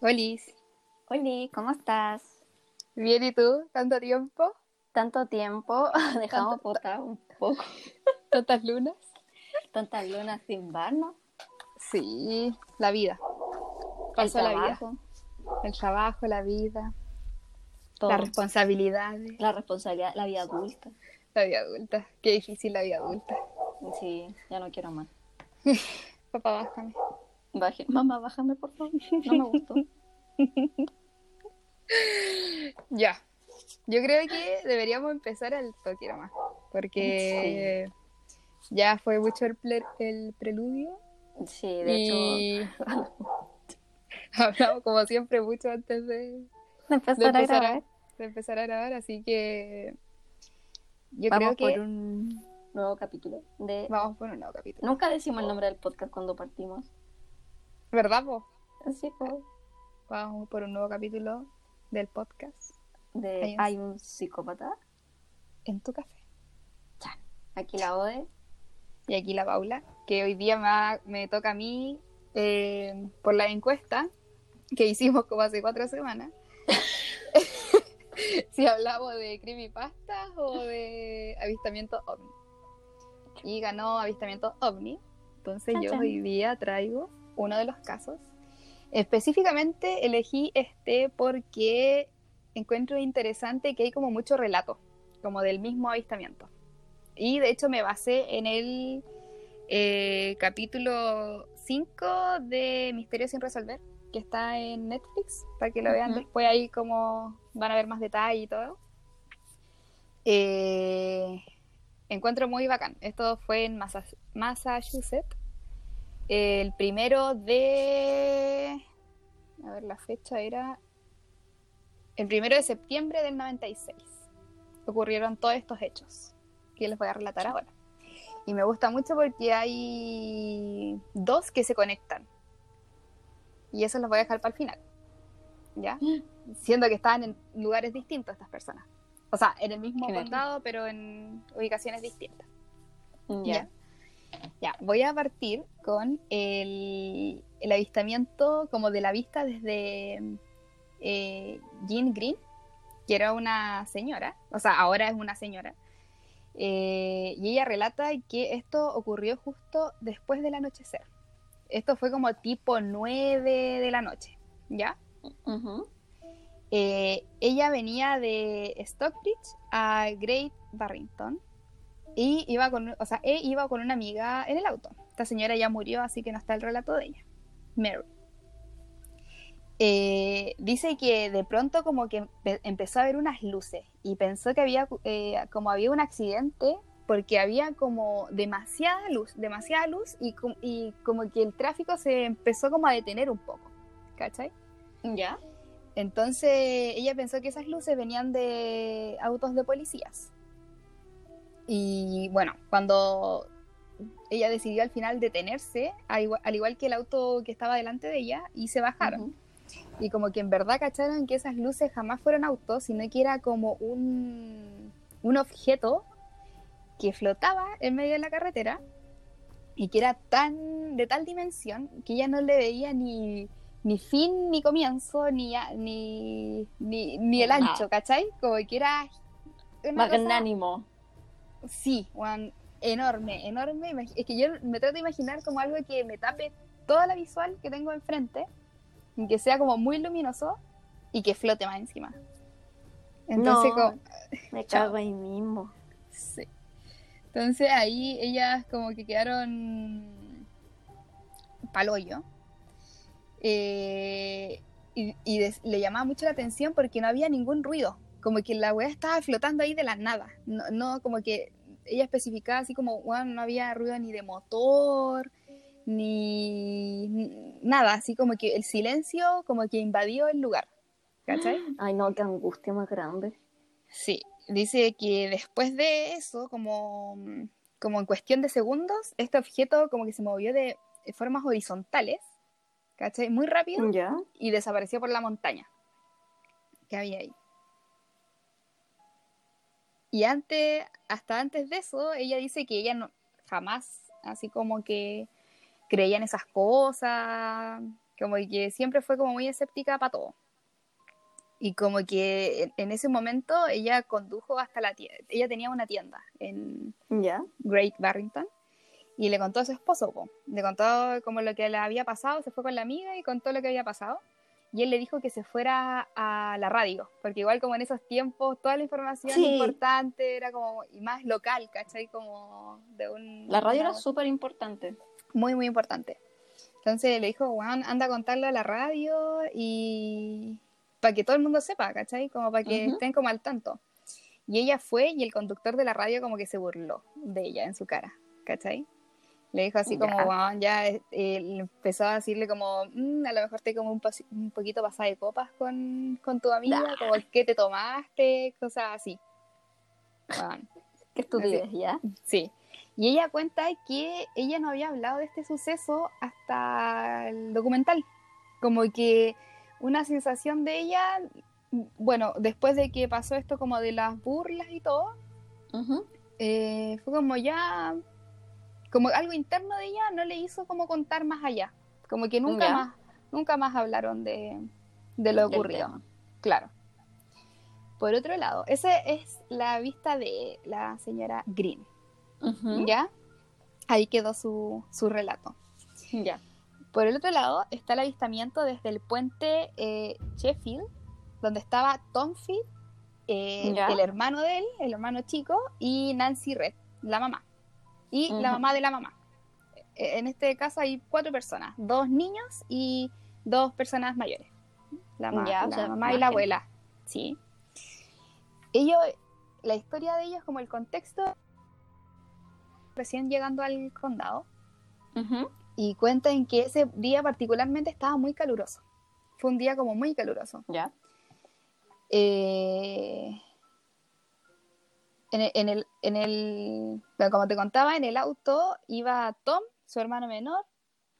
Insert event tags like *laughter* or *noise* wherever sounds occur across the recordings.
Olis, Oli, ¿cómo estás? bien y tú, tanto tiempo, Tanto tiempo, *laughs* dejamos botar un poco. *laughs* tantas lunas. Tantas lunas sin vernos. Sí, la vida, pasó la vida, el trabajo, la vida, todo. las responsabilidades, La responsabilidad, la vida adulta. la vida adulta, qué difícil la vida adulta. Sí, ya no quiero más. *laughs* Papá, bájame. Baje. Mamá, bájame, por favor. No me gustó. *laughs* Ya, yo creo que deberíamos empezar al toque nomás, porque ya fue mucho el, preludio Sí, de hecho, *laughs* hablamos como siempre mucho antes de, de de empezar a grabar. a, de empezar a grabar, así que yo Vamos creo que por un nuevo capítulo. De... vamos por un nuevo capítulo. Nunca decimos el nombre del podcast cuando partimos. ¿Verdad, po? Así pues. Vamos por un nuevo capítulo del podcast De Hay un- Hay un psicópata. en tu café. Chan. Aquí la Ode. Y aquí la Paula, que hoy día me, toca a mí eh, por la encuesta que hicimos como hace cuatro semanas. *laughs* si hablamos de creepypastas o de avistamiento ovni. Y ganó avistamiento ovni. Entonces yo hoy día traigo uno de los casos. Específicamente elegí este porque encuentro interesante que hay como mucho relato, como del mismo avistamiento. Y de hecho me basé en el eh, capítulo 5 de Misterios sin resolver, que está en Netflix, para que lo vean Ujú. después ahí como van a ver más detalle y todo. Eh, encuentro muy bacán. Esto fue en Massa- Massachusetts. El primero de... A ver, la fecha era... El primero de septiembre del 96. Ocurrieron todos estos hechos que les voy a relatar ahora. Y me gusta mucho porque hay dos que se conectan. Y eso los voy a dejar para el final. ¿Ya? *gasps* Siendo que estaban en lugares distintos estas personas. O sea, en el mismo condado, pero en ubicaciones distintas. Ya. Ya, voy a partir con el, el avistamiento como de la vista desde eh, Jean Green, que era una señora, o sea, ahora es una señora, eh, y ella relata que esto ocurrió justo después del anochecer. Esto fue como tipo 9 de la noche, ¿ya? Eh, ella venía de Stockbridge a Great Barrington y iba con, o sea, e iba con una amiga en el auto. Esta señora ya murió, así que no está el relato de ella. Mary. Eh, dice que de pronto como que empe- empezó a ver unas luces y pensó que había eh, como había un accidente porque había como demasiada luz, demasiada luz y, com- y como que el tráfico se empezó como a detener un poco, ¿cachai? Ya. Entonces ella pensó que esas luces venían de autos de policías. Y bueno, cuando ella decidió al final detenerse, al igual, al igual que el auto que estaba delante de ella, y se bajaron. Y como que en verdad cacharon que esas luces jamás fueron autos, sino que era como un, un objeto que flotaba en medio de la carretera y que era tan de tal dimensión que ella no le veía ni, ni fin ni comienzo ni, ni, ni, ni el ancho, ¿cachai? Como que era una cosa- Magnánimo. Sí, weón, enorme, enorme. Es que yo me trato de imaginar como algo que me tape toda la visual que tengo enfrente, y que sea como muy luminoso y que flote más encima. Entonces, No. como- Me cago ahí mismo. sí. Entonces ahí ellas como que quedaron paloyo. Eh, y y des- le llamaba mucho la atención porque no había ningún ruido. Como que la weá estaba flotando ahí de la nada. No, no como que ella especificaba así como, "Weón, no había ruido ni de motor, ni ni nada. Así como que el silencio como que invadió el lugar. ¿Cachai? *gasps* Ay, no, qué angustia más grande. Sí, dice que después de eso, como, como en cuestión de segundos, este objeto como que se movió de formas horizontales, ¿cachai? Muy rápido Ya. y desapareció por la montaña que había ahí. Y antes, hasta antes de eso, ella dice que ella no, jamás, así como que creía en esas cosas, como que siempre fue como muy escéptica para todo. Y como que en, ese momento ella condujo hasta la tienda, ella tenía una tienda en. Great Barrington y le contó a su esposo, po. le contó como lo que le había pasado, se fue con la amiga y contó lo que había pasado. Y él le dijo que se fuera a la radio, porque igual como en esos tiempos toda la información Sí. importante era como, y más local, ¿cachai? Como de un... La radio una- era súper importante. muy, muy importante. Entonces le dijo, Juan, anda a contarlo a la radio y para que todo el mundo sepa, ¿cachai? Como para que Ujú. estén como al tanto. Y ella fue y el conductor de la radio como que se burló de ella en su cara, ¿cachai? Le dijo así como, Ya. Ya eh, le empezó a decirle como, "Mm, a lo mejor te como un, un poquito pasada de copas con, con tu amiga, como que te tomaste, cosas así. Weón. *laughs* Qué estupidez, ¿ya? Sí. Y ella cuenta que ella no había hablado de este suceso hasta el documental. Como que una sensación de ella, bueno, después de que pasó esto como de las burlas y todo, eh, fue como ya, como algo interno de ella no le hizo como contar más allá. Como que nunca Ya. más, nunca más hablaron de, de lo ocurrido. Claro. Por otro lado, esa es la vista de la señora Green. ¿Ya? Ahí quedó su, su relato. Ya. Por el otro lado está el avistamiento desde el puente eh, Sheffield, donde estaba Tom Field, eh, el hermano de él, el hermano chico, y Nancy Red, la mamá. Y la mamá de la mamá. Eh, En este caso hay cuatro personas, dos niños y dos personas mayores. La, ma- Ya, o la sea, mamá y la abuela. Sí. Ellos, la historia de ellos, como el contexto, recién llegando al condado, y cuentan que ese día particularmente estaba muy caluroso. Fue un día como muy caluroso. Ya. Eh, en el, en el, en el- bueno, como te contaba, en el auto iba Tom, su hermano menor,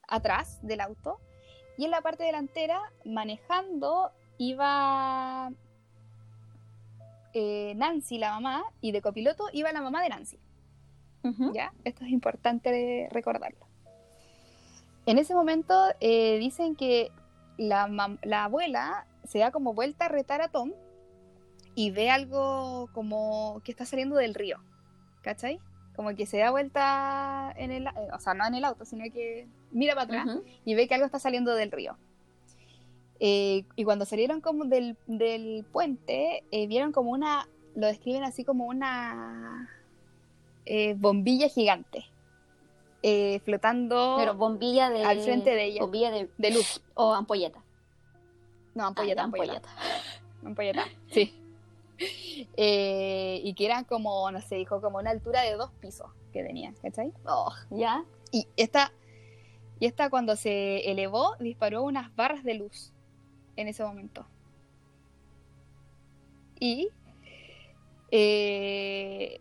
atrás del auto, y en la parte delantera, manejando, iba eh, Nancy, la mamá, y de copiloto iba la mamá de Nancy. ¿ya? Esto es importante recordarlo. En ese momento eh, dicen que la, mam- la abuela se da como vuelta a retar a Tom y ve algo como que está saliendo del río, ¿cachai? Como que se da vuelta en el, eh, o sea, no en el auto, sino que mira para atrás y ve que algo está saliendo del río. Eh, y cuando salieron como del, del puente, eh, vieron como una, lo describen así como una eh, bombilla gigante, flotando Pero bombilla de. al frente de ella, Bombilla de. de luz. O ampolleta. No, ampolleta, Ah, ampolleta. Ampolleta, *laughs* sí. *laughs* Eh, y que eran como, no sé, dijo, como una altura de dos pisos que tenía, ¿cachai? Oh, ya. Y esta, y esta cuando se elevó, disparó unas barras de luz en ese momento. Y eh,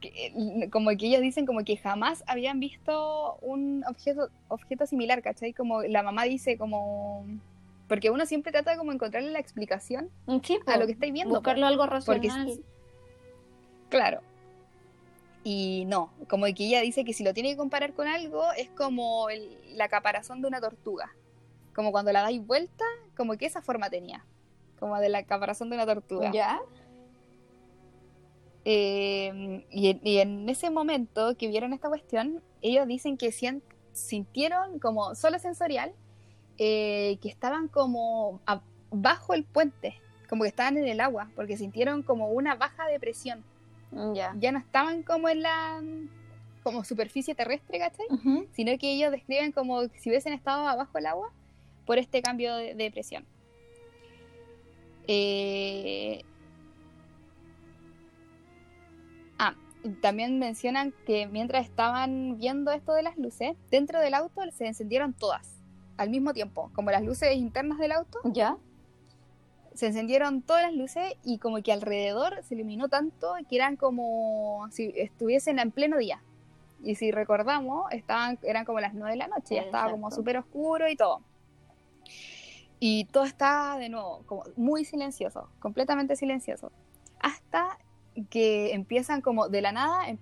que- como que ellos dicen como que jamás habían visto un objeto, objeto similar, ¿cachai? Como la mamá dice como... Porque uno siempre trata de como encontrarle la explicación Sí, a po. lo que estáis viendo. Buscarlo algo Porque racional. sí. Claro. Y no, como que ella dice que si lo tiene que comparar con algo, es como el- la caparazón de una tortuga. Como cuando la dais vuelta, como que esa forma tenía. Como de la caparazón de una tortuga. Ya. Eh, y, en, y en ese momento que vieron esta cuestión, ellos dicen que sintieron como solo sensorial eh, que estaban como a- bajo el puente, como que estaban en el agua, porque sintieron como una baja de presión. Mm, Ya. No estaban como en la como superficie terrestre, ¿cachai? Sino que ellos describen como si hubiesen estado abajo del agua por este cambio de, de presión. Eh, Ah, también mencionan que mientras estaban viendo esto de las luces, dentro del auto se encendieron todas al mismo tiempo, como las luces internas del auto, Ya. se encendieron todas las luces y como que alrededor se iluminó tanto que eran como si estuviesen en pleno día. Y si recordamos, estaban, eran como las 9 de la noche, ya estaba como súper oscuro y todo. Y todo estaba de nuevo como muy silencioso, completamente silencioso. Hasta que empiezan como de la nada, em-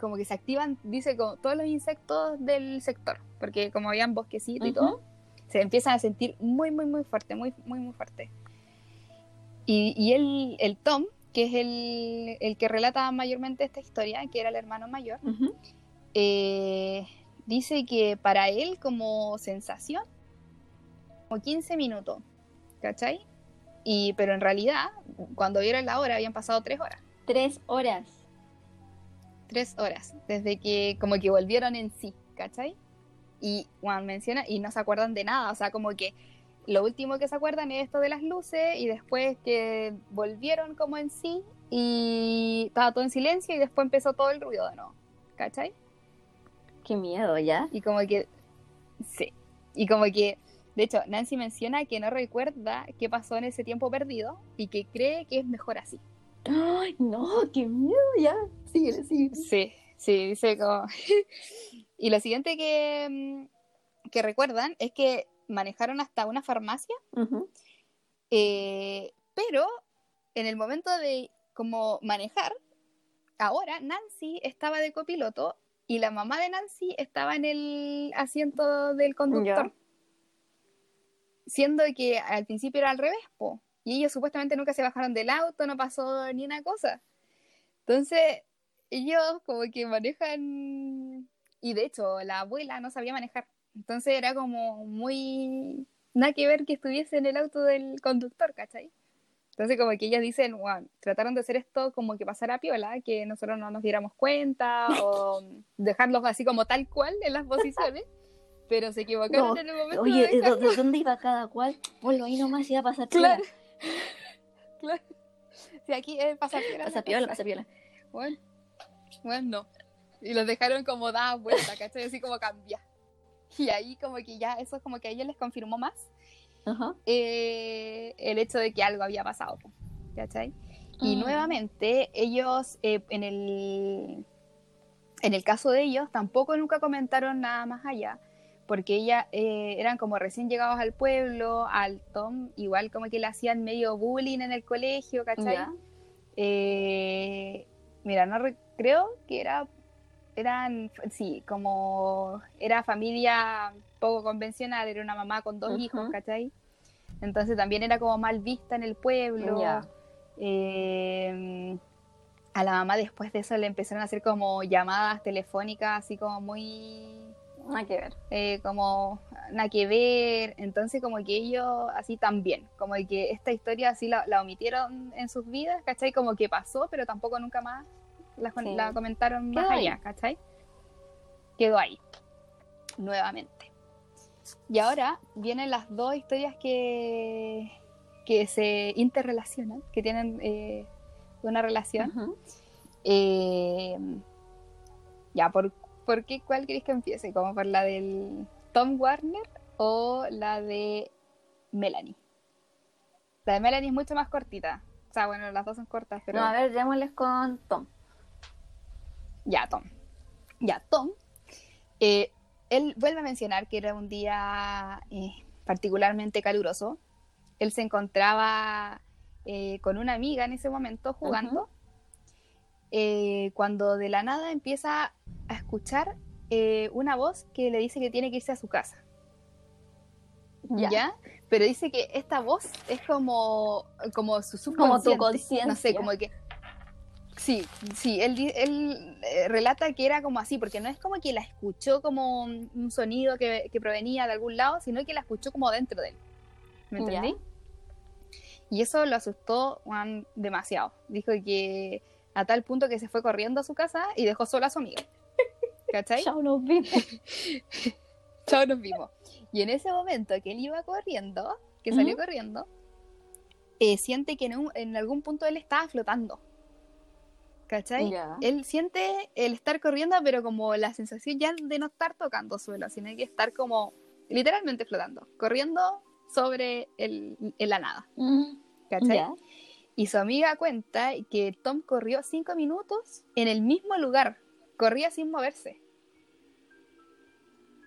como que se activan, dice, como todos los insectos del sector, porque como habían bosquecito y todo. Se empiezan a sentir muy, muy, muy fuerte, muy, muy, muy fuerte. Y, y el, el Tom, que es el, el que relata mayormente esta historia, que era el hermano mayor, Ujú. eh, dice que para él como sensación, como 15 minutos, ¿cachai? Y, pero en realidad, cuando vieron la hora, habían pasado 3 horas. Tres horas. 3 horas, desde que como que volvieron en sí, ¿cachai? Y Juan menciona, y no se acuerdan de nada, o sea, como que lo último que se acuerdan es esto de las luces, y después que volvieron como en sí, y estaba todo en silencio, y después empezó todo el ruido de nuevo, ¿cachai? Qué miedo, ¿ya? Y como que, sí, y como que, de hecho, Nancy menciona que no recuerda qué pasó en ese tiempo perdido y que cree que es mejor así. Ay, no, qué miedo, ya. Sigue, sigue. Sí, sí, dice como... *laughs* y lo siguiente que, mm, que recuerdan es que manejaron hasta una farmacia, eh, pero en el momento de como manejar, ahora Nancy estaba de copiloto y la mamá de Nancy estaba en el asiento del conductor. Siendo que al principio era al revés, po. Y ellos supuestamente nunca se bajaron del auto, no pasó ni una cosa. Entonces, ellos como que manejan. Y de hecho, la abuela no sabía manejar. Entonces era como muy. Nada que ver que estuviese en el auto del conductor, ¿cachai? Entonces, como que ellas dicen, wow, trataron de hacer esto como que pasara piola, que nosotros no nos diéramos cuenta, o *laughs* dejarlos así como tal cual en las posiciones, pero se equivocaron No, en el momento Oye, de ¿de dejarlo. de dónde iba cada cual? Ponlo ahí nomás y va a pasar Claro. piola. *laughs* Claro. Sí, aquí es pasar piola. Pasa piola, pasa piola. Bueno, bueno, no. Y los dejaron como dar vuelta, ¿cachai? Así como cambiar. Y ahí como que ya, eso es como que a ellos les confirmó más Ajá. eh, el hecho de que algo había pasado, ¿cachai? Y Mm. nuevamente ellos, eh, en, el, en el caso de ellos, tampoco nunca comentaron nada más allá, porque ella eh, eran como recién llegados al pueblo, al Tom, igual como que le hacían medio bullying en el colegio, ¿cachai? Eh, mira, no re- creo que era, eran, sí, como era familia poco convencional, era una mamá con dos hijos, ¿cachai? Entonces también era como mal vista en el pueblo. Eh, a la mamá después de eso le empezaron a hacer como llamadas telefónicas, así como muy Nada que ver. eh, como nada que ver, entonces como que ellos así también, como que esta historia así la, la omitieron en sus vidas, ¿cachai? Como que pasó, pero tampoco nunca más la, con- Sí. la comentaron Quedó más ahí. allá, ¿cachai? Quedó ahí, nuevamente. Y ahora vienen las dos historias que, que se interrelacionan, que tienen eh, una relación. Eh, ya, ¿por, por qué cuál queréis que empiece? ¿Como por la del Tom Warner o la de Melanie? La de Melanie es mucho más cortita. O sea, bueno, las dos son cortas, pero No, a ver, démosles con Tom. ya, Tom. Ya, Tom. eh, él vuelve a mencionar que era un día eh, particularmente caluroso. Él se encontraba eh, con una amiga en ese momento jugando. cuando de la nada empieza a escuchar eh, una voz que le dice que tiene que irse a su casa. Ya. Pero dice que esta voz es como, como su Como tu subconsciente. conciencia. No sé, como que... Sí, sí, él, él eh, relata que era como así, porque no es como que la escuchó como un un sonido que, que provenía de algún lado, sino que la escuchó como dentro de él. ¿Me Ya. entendí? Y eso lo asustó Juan demasiado. Dijo que a tal punto que se fue corriendo a su casa y dejó sola a su amiga. ¿Cachai? Chao, nos vimos. *laughs* Chao, nos vimos. Y en ese momento que él iba corriendo, que salió corriendo, eh, siente que en, un- en algún punto él estaba flotando. ¿Cachai? Él siente el estar corriendo, pero como la sensación ya de no estar tocando suelo, sino que estar como literalmente flotando, corriendo sobre el, la nada. ¿Cachai? Y su amiga cuenta que Tom corrió cinco minutos en el mismo lugar, corría sin moverse.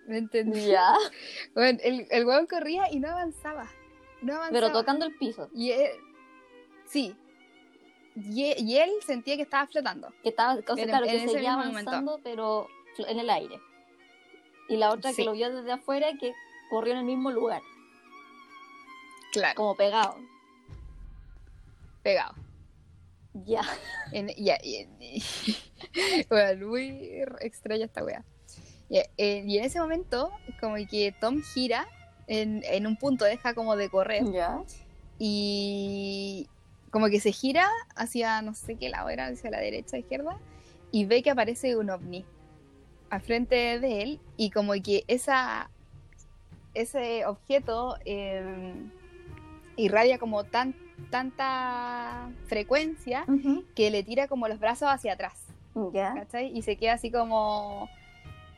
¿Me entendí? Ya. *laughs* Bueno, el, el huevón corría y no avanzaba. No avanzaba. Pero tocando el piso. Y él, sí. Y, e- y él sentía que estaba flotando. Que estaba, o sea, En- claro, en que seguía momento. avanzando, pero en el aire. Y la otra Sí. que lo vio desde afuera, que ocurrió en el mismo lugar, Claro, como pegado. pegado. Ya. En, ya, y, y- *laughs* bueno, muy extraña esta wea. Ya, eh, y en ese momento, como que Tom gira en, en un punto, deja como de correr Ya. y como que se gira hacia no sé qué lado era, hacia la derecha, izquierda, y ve que aparece un ovni al frente de él y como que esa ese objeto eh, irradia como tan tanta frecuencia que le tira como los brazos hacia atrás. Y se queda así como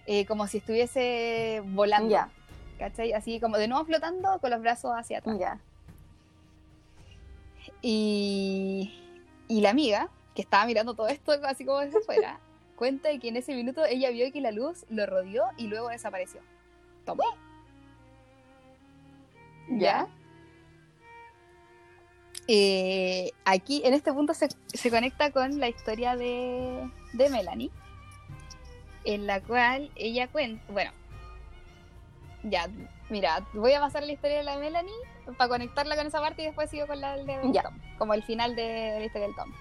eh, como si estuviese volando, Ya. ¿cachai? Así como de nuevo flotando con los brazos hacia atrás. Ya. Y, y la amiga, que estaba mirando todo esto así como desde afuera, *laughs* cuenta de que en ese minuto ella vio que la luz lo rodeó y luego desapareció. Toma. Ya. Eh, aquí, en este punto, se, se conecta con la historia de, de Melanie, en la cual ella cuenta, bueno, ya, mira, voy a pasar la historia de la Melanie para conectarla con esa parte y después sigo con la de Ya. Tom, como el final de la historia del Tom.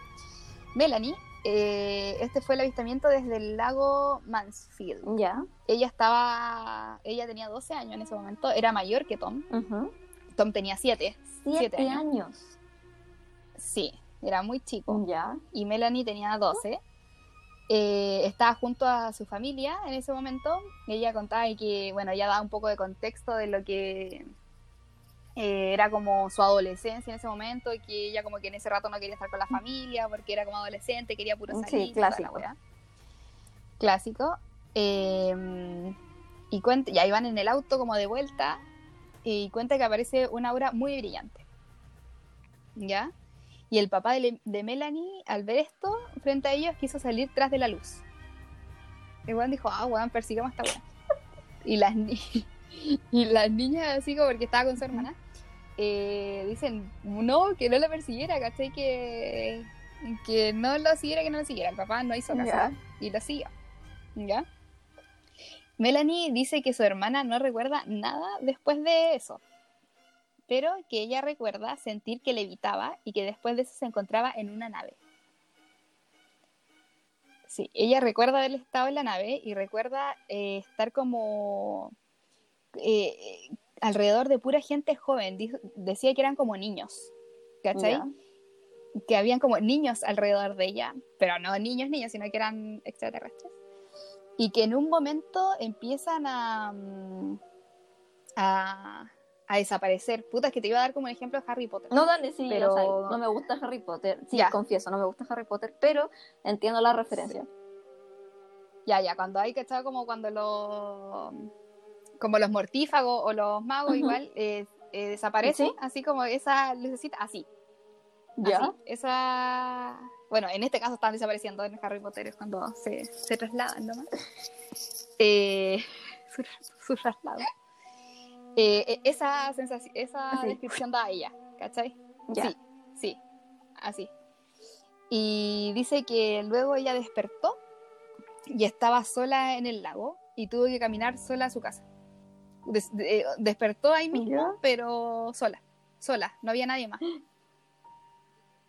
Melanie, eh, este fue el avistamiento desde el lago Mansfield. Ya. Ella estaba, ella tenía 12 años en ese momento, era mayor que Tom. Tom tenía 7, Siete, años. años. Sí, era muy chico. Ya. y Melanie tenía 12. Eh, estaba junto a su familia en ese momento. Ella contaba y que, bueno, ella daba un poco de contexto de lo que eh, era como su adolescencia en ese momento y que ella como que en ese rato no quería estar con la familia porque era como adolescente, quería puro Sí, salir. la clásico. Clásico. Eh, y cuenta, y ahí van en el auto como de vuelta y cuenta que aparece una aura muy brillante. ¿Ya? Y el papá de, Le- de Melanie, al ver esto, frente a ellos, quiso salir tras de la luz. El weón dijo, ah, weón, persigamos a esta weón. Y las, ni- *laughs* y las niñas, así como porque estaba con su hermana, eh, dicen, no, que no la persiguiera, ¿cachai? Que, que no lo siguiera, que no lo siguiera. El papá no hizo caso y lo siguió. ¿Ya? Melanie dice que su hermana no recuerda nada después de eso, pero que ella recuerda sentir que levitaba y que después de eso se encontraba en una nave. Sí, ella recuerda haber estado en la nave y recuerda eh, estar como eh, alrededor de pura gente joven. Dijo- decía que eran como niños, ¿cachai? Que habían como niños alrededor de ella, pero no niños niños, sino que eran extraterrestres. Y que en un momento empiezan a, mm, a, a desaparecer. Puta, es que te iba a dar como un ejemplo de Harry Potter. No, dale, sí, Pero- o sea, no me gusta Harry Potter. Sí, Ya. confieso, no me gusta Harry Potter, pero entiendo la referencia. Ya, ya, cuando hay, ¿cachai? Como cuando los como los mortífagos o los magos igual eh, eh, desaparecen, Sí. así como esa lucecita, así. Ya. Así, esa... Bueno, en este caso están desapareciendo en Harry Potter, es cuando se, se trasladan nomás. *laughs* Eh, *laughs* su, su traslado. Eh, eh, esa sensación, esa Así. descripción da ella, ¿cachai? Sí, sí, así. Y dice que luego ella despertó y estaba sola en el lago y tuvo que caminar sola a su casa. Des- de- eh, despertó ahí mismo, pero sola, sola, no había nadie más.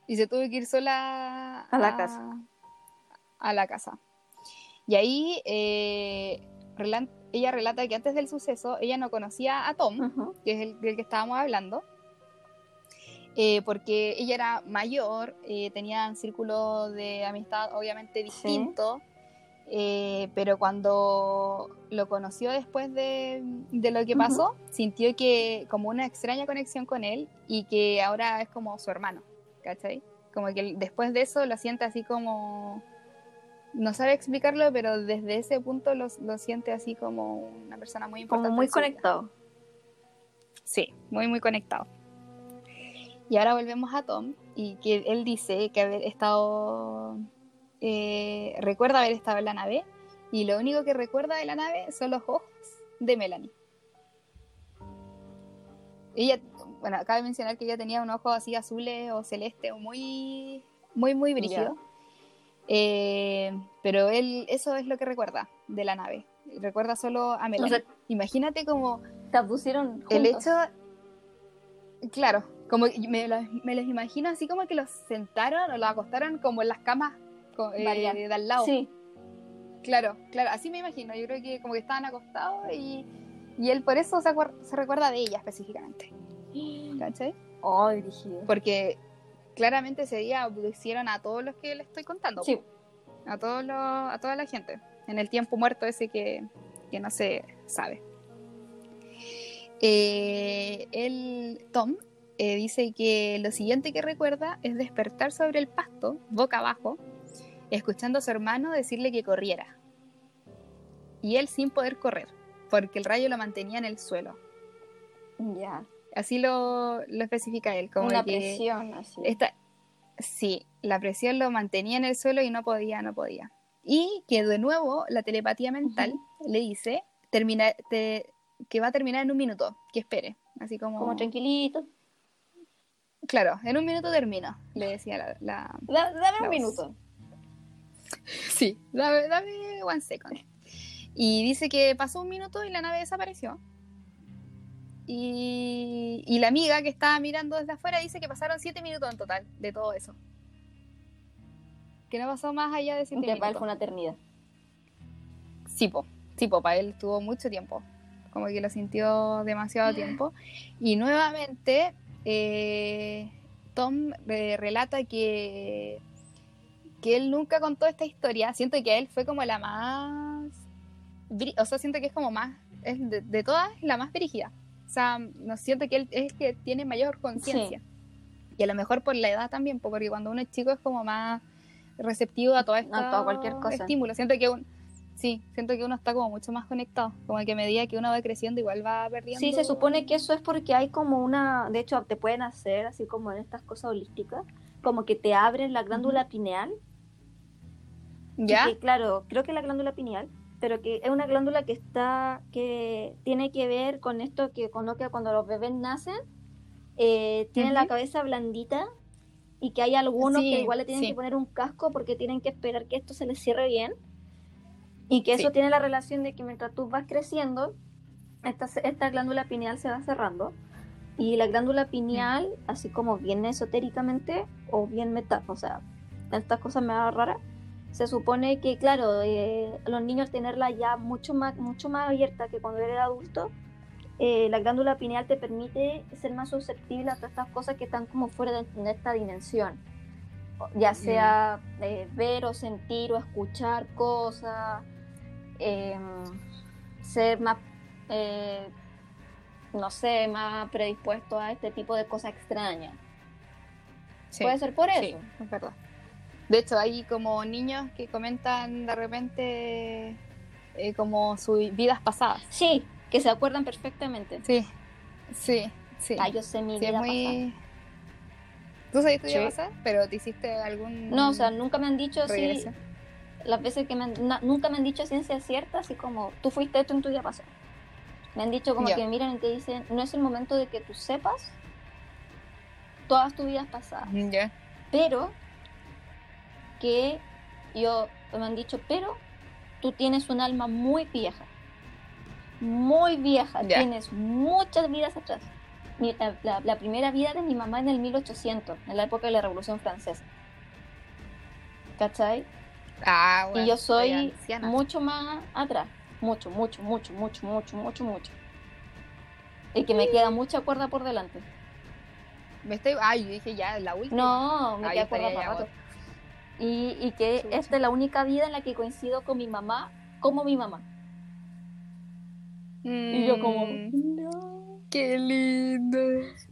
Y se tuvo que ir sola A la casa. A la casa. Y ahí eh, ella relata que antes del suceso ella no conocía a Tom, que es el del que estábamos hablando, eh, porque ella era mayor, eh, tenía un círculo de amistad obviamente distinto, eh, pero cuando lo conoció después de, de lo que pasó, sintió que como una extraña conexión con él y que ahora es como su hermano, ¿cachai? Como que después de eso lo siente así como... No sabe explicarlo, pero desde ese punto lo, lo siente así como una persona muy importante. Como muy conectado. Sí, muy, muy conectado. Y ahora volvemos a Tom y que él dice que haber estado, eh, recuerda haber estado en la nave y lo único que recuerda de la nave son los ojos de Melanie. Ella, bueno, acaba de mencionar que ella tenía un ojo así azules o celeste o muy, muy, muy brígido. Eh, pero él, eso es lo que recuerda de la nave. Recuerda solo a Melanie. sea, Imagínate como Te pusieron juntos. El hecho, claro, como me, me los imagino así como que los sentaron o los acostaron como en las camas eh, de al lado. Sí, Claro, claro, así me imagino. Yo creo que como que estaban acostados y, y él por eso se, se recuerda de ella específicamente. *gasps* ¿Cachai? Ay, brígido. Porque claramente ese día abducieron a todos los que le estoy contando. Sí. A, todos los, a toda la gente. En el tiempo muerto ese que, que no se sabe. Eh, el Tom eh, dice que lo siguiente que recuerda es despertar sobre el pasto, boca abajo, escuchando a su hermano decirle que corriera. Y él sin poder correr, porque el rayo lo mantenía en el suelo. Ya. Así lo, lo especifica él, como Una que presión así. esta, sí, la presión lo mantenía en el suelo y no podía, no podía. Y que de nuevo la telepatía mental le dice termina, te- que va a terminar en un minuto, que espere. Así como, Como tranquilito. claro, en un minuto termino, le decía la, la- Da- dame La un voz. minuto. *laughs* Sí, dame, dame one second. Y dice que pasó un minuto y la nave desapareció. Y, y la amiga que estaba mirando desde afuera dice que pasaron siete minutos en total de todo eso. Que no pasó más allá de siete Que para él minutos. fue una eternidad. Sí, po, sí, po, para él tuvo mucho tiempo. Como que lo sintió demasiado tiempo. Y nuevamente, eh, Tom eh, relata que, que él nunca contó esta historia. Siento que él fue como la más. O sea, siento que es como más. Es de, de todas, la más brígida. O sea, no siento que él es que tiene mayor conciencia. Y a lo mejor por la edad también, po, porque cuando uno es chico es como más receptivo a todo esto. Todo cualquier cosa. Estímulo. Siento que un, sí, siento que uno está como mucho más conectado. Como que a medida que uno va creciendo, igual va perdiendo. Sí, se supone que eso es porque hay como una, de hecho te pueden hacer así como en estas cosas holísticas, como que te abren la glándula pineal, y ¿Ya? que, claro, creo que la glándula pineal, pero que es una glándula que está, que tiene que ver con esto que con lo que cuando los bebés nacen, eh, tienen la cabeza blandita y que hay algunos Sí, que igual le tienen sí. que poner un casco porque tienen que esperar que esto se les cierre bien. Y que eso Sí. tiene la relación de que mientras tú vas creciendo, esta, esta glándula pineal se va cerrando. Y la glándula pineal, así como bien esotéricamente o bien meta, o sea, estas cosas me da raras, se supone que, claro, eh, los niños tenerla ya mucho más, mucho más abierta que cuando eres adulto, eh, la glándula pineal te permite ser más susceptible a todas estas cosas que están como fuera de, de esta dimensión. Ya sea eh, ver o sentir o escuchar cosas, eh, ser más, eh, no sé, más predispuesto a este tipo de cosas extrañas. Sí. Puede ser por Sí, eso. es verdad. De hecho, hay como niños que comentan de repente eh, como sus vidas pasadas. Sí, que se acuerdan perfectamente. Sí, sí, sí. Ah, yo sé mi Sí, vida pasada. muy... ¿Tú sabes tu vida pasada? Pero te hiciste algún... No, o sea, nunca me han dicho así, regresión? las veces que me han, na- nunca me han dicho ciencia cierta, así como tú fuiste esto en tu día pasado. Me han dicho como que miran y te dicen, no es el momento de que tú sepas todas tus vidas pasadas, Ya. pero que yo me han dicho, pero tú tienes un alma muy vieja, muy vieja, tienes muchas vidas atrás. La, la- la primera vida de mi mamá en el 1800, en la época de la Revolución Francesa. ¿Cachai? Ah, bueno. y yo soy mucho más atrás. Mucho, mucho, mucho, mucho, mucho, mucho, mucho. Y que me queda mucha cuerda por delante. Me estoy... Ay, yo dije ya, la última. No, me queda cuerda para. Y, y que Chucha. esta es la única vida en la que coincido con mi mamá como mi mamá. Y yo como, Mm, no. Qué lindo.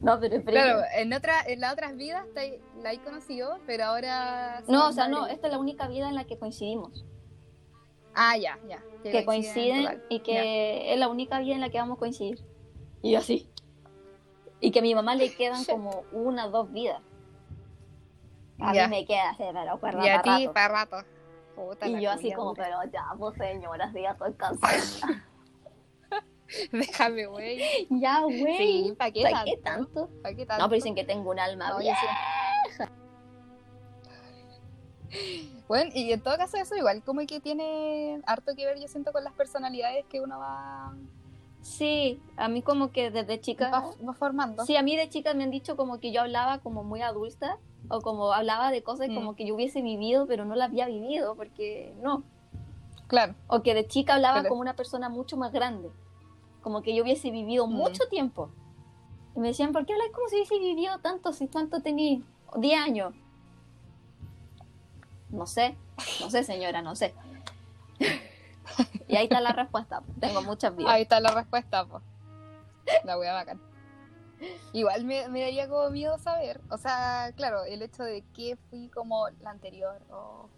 No, pero es Claro, en, otra, en las otras vidas te- la he conocido, pero ahora... No, o sea, no, esta es la única vida en la que coincidimos. Ah, ya, ya. Que coinciden y que es la única vida en la que vamos a coincidir. Y así. Y que a mi mamá le quedan *laughs* como una, dos vidas. A Ya. mí me queda pero cuerda Y a ti, para rato. Puta Y yo así como, dura. pero ya, pues señora, sí, ya estoy *laughs* cansada. Déjame, güey. ya, güey. Sí, ¿para qué ¿Para qué tanto? tanto? ¿Para qué tanto? No, pero dicen que tengo un alma No, vieja. Bueno, y en todo caso eso igual como que tiene harto que ver, yo siento, con las personalidades que uno va Sí, a mí como que desde chica... Va, va formando. Sí, a mí de chica me han dicho como que yo hablaba como muy adulta o como hablaba de cosas Mm. como que yo hubiese vivido pero no las había vivido porque no. Claro. O que de chica hablaba Pero- como una persona mucho más grande. Como que yo hubiese vivido Mm. mucho tiempo. Y me decían, ¿por qué hablas como si hubiese vivido tanto? Si cuánto tenía 10 años. No sé, no sé señora, no sé. Y ahí está la respuesta. Tengo muchas vidas. Ahí está la respuesta, po. La wea bacán. Igual me, me daría como miedo saber. O sea, claro, el hecho de que fui como la anterior. O...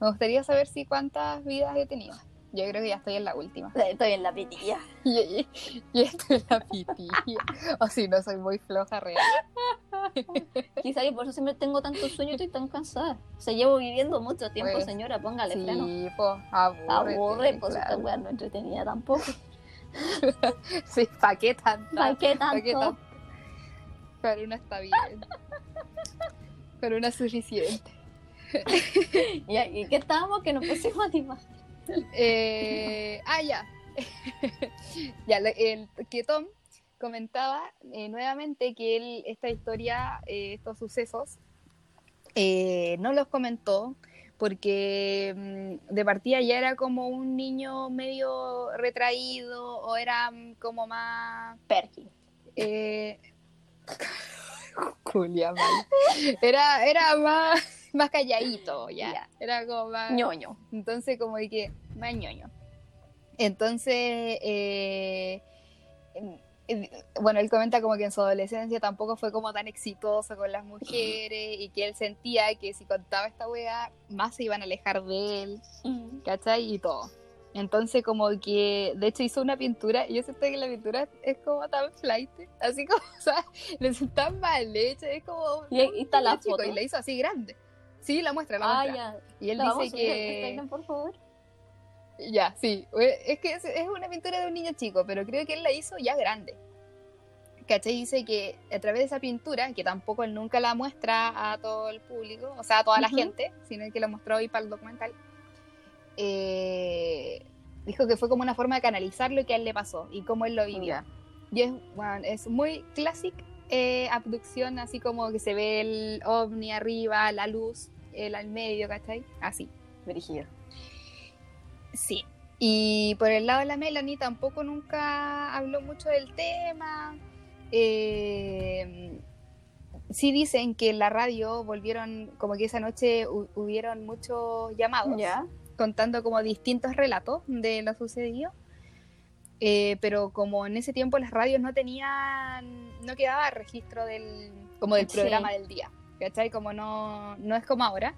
Me gustaría saber si cuántas vidas he tenido. Yo creo que ya estoy en la última. *laughs* Estoy en la pitilla. Y, y- y estoy en la pitilla. O si no, soy muy floja real. *laughs* Quizá yo por eso siempre tengo tanto sueño y estoy tan cansada. O sea, llevo viviendo mucho tiempo, Pues, señora, póngale freno. Sí, pues, aburre. Aburre, pues esta weá no entretenida tampoco. *laughs* Sí, ¿pa' qué tanto? ¿Para qué ¿Pa' qué tanto? tanto? Pero una está bien. Pero una es suficiente. ¿Y, y qué estábamos? Que nos pusimos a divagar. Eh, ah, ya. *laughs* ya, el, que Tom comentaba eh, nuevamente que él, esta historia, eh, estos sucesos, no los comentó porque mm, de partida ya era como un niño medio retraído o era mm, como más... Perky. *laughs* Julia. Era, era más, más calladito, ya. Ya. Era como más... ñoño. Entonces, como de que, más ñoño. Entonces, eh, em, em, bueno, él comenta como que en su adolescencia tampoco fue como tan exitoso con las mujeres y que él sentía que si contaba esta wea, más se iban a alejar de él, ¿cachai? Y todo. Entonces, como que, de hecho, hizo una pintura y yo siento que la pintura es como tan flight, así como, *laughs* o sea, es tan mal hecha, es como. Y ahí está la chico, foto. Y la hizo así grande. Sí, la muestra, la Ah, muestra. ya. Y él La dice que. Instagram, por favor. Ya, sí. Es que es, es una pintura de un niño chico, pero creo que él la hizo ya grande. ¿Cachai? Dice que a través de esa pintura, que tampoco él nunca la muestra a todo el público, o sea, a toda la Ujú. gente, sino que la mostró hoy para el documental, eh, dijo que fue como una forma de canalizar lo que a él le pasó y cómo él lo vivió. Y es, bueno, es muy clásica abducción, así como que se ve el ovni arriba, la luz, el al medio, ¿cachai? Así. Brígido. Sí. Y por el lado de la Melanie tampoco nunca habló mucho del tema. Eh, sí dicen que en la radio volvieron, como que esa noche hu- hubieron muchos llamados Ya. contando como distintos relatos de lo sucedido. Eh, pero como en ese tiempo las radios no tenían, no quedaba registro del, como del Sí. programa del día, ¿cachai? Como no, no es como ahora.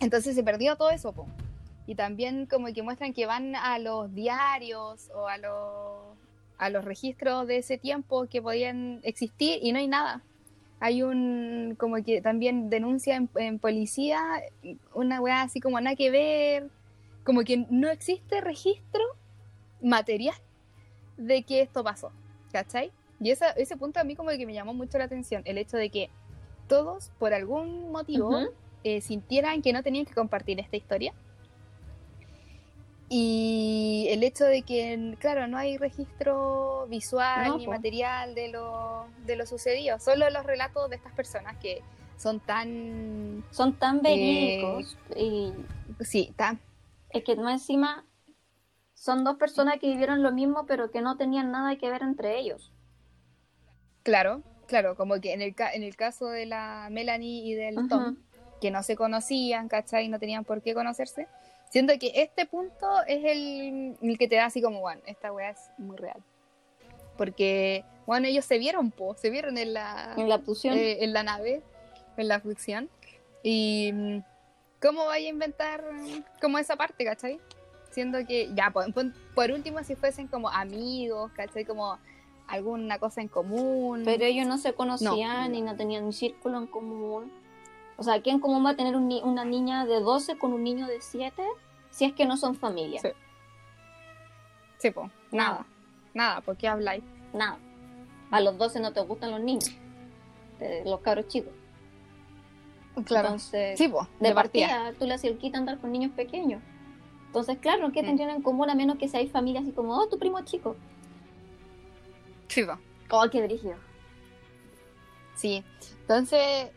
Entonces se perdió todo eso, po. Y también como que muestran que van a los diarios o a los, a los registros de ese tiempo que podían existir y no hay nada. Hay un, como que también denuncia en, en policía, una weá así como nada que ver, como que no existe registro material de que esto pasó, ¿cachai? Y esa, ese punto a mí como que me llamó mucho la atención, el hecho de que todos, por algún motivo, eh, sintieran que no tenían que compartir esta historia. Y el hecho de que, claro, no hay registro visual No, ni po. material de lo, de lo sucedido, solo los relatos de estas personas que son tan, Son tan Eh, verídicos. Y sí, tan, es que más encima son dos personas que vivieron lo mismo, pero que no tenían nada que ver entre ellos. claro, claro, como que en el, ca- en el caso de la Melanie y del. Tom, que no se conocían, ¿cachai? No tenían por qué conocerse. Siento que este punto es el, el que te da así como, bueno, esta weá es muy real. Porque, bueno, ellos se vieron, po, se vieron en la, En la eh, en la nave, en la ficción. Y, mm, ¿cómo vaya a inventar como esa parte, cachai? Siendo que, ya, por, por- último, si fuesen como amigos, cachai, como alguna cosa en común. Pero ellos no se conocían y no tenían un círculo en común. O sea, ¿quién común va a tener un ni- una niña de 12 con un niño de 7 si es que no son familia? Sí. Sí, po, nada, nada, ¿por qué habláis? Nada. A los 12 no te gustan los niños, los cabros chicos. Entonces, sí, po, de, de partida. partida, tú le hacías el quita andar con niños pequeños. Entonces, claro, ¿qué Mm. tendrían en común a menos que seáis familia así como, oh, tu primo chico? Sí, po. Oh, qué brígido. Sí. Entonces,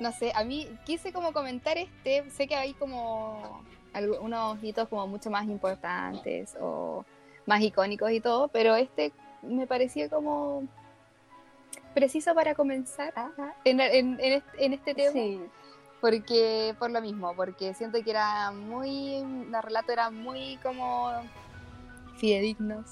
no sé, a mí quise como comentar este, sé que hay como algu- unos hitos como mucho más importantes o más icónicos y todo, pero este me pareció como preciso para comenzar en, en- en este, en este tema. Sí. Porque, por lo mismo, porque siento que era muy, los relatos eran muy como fidedignos.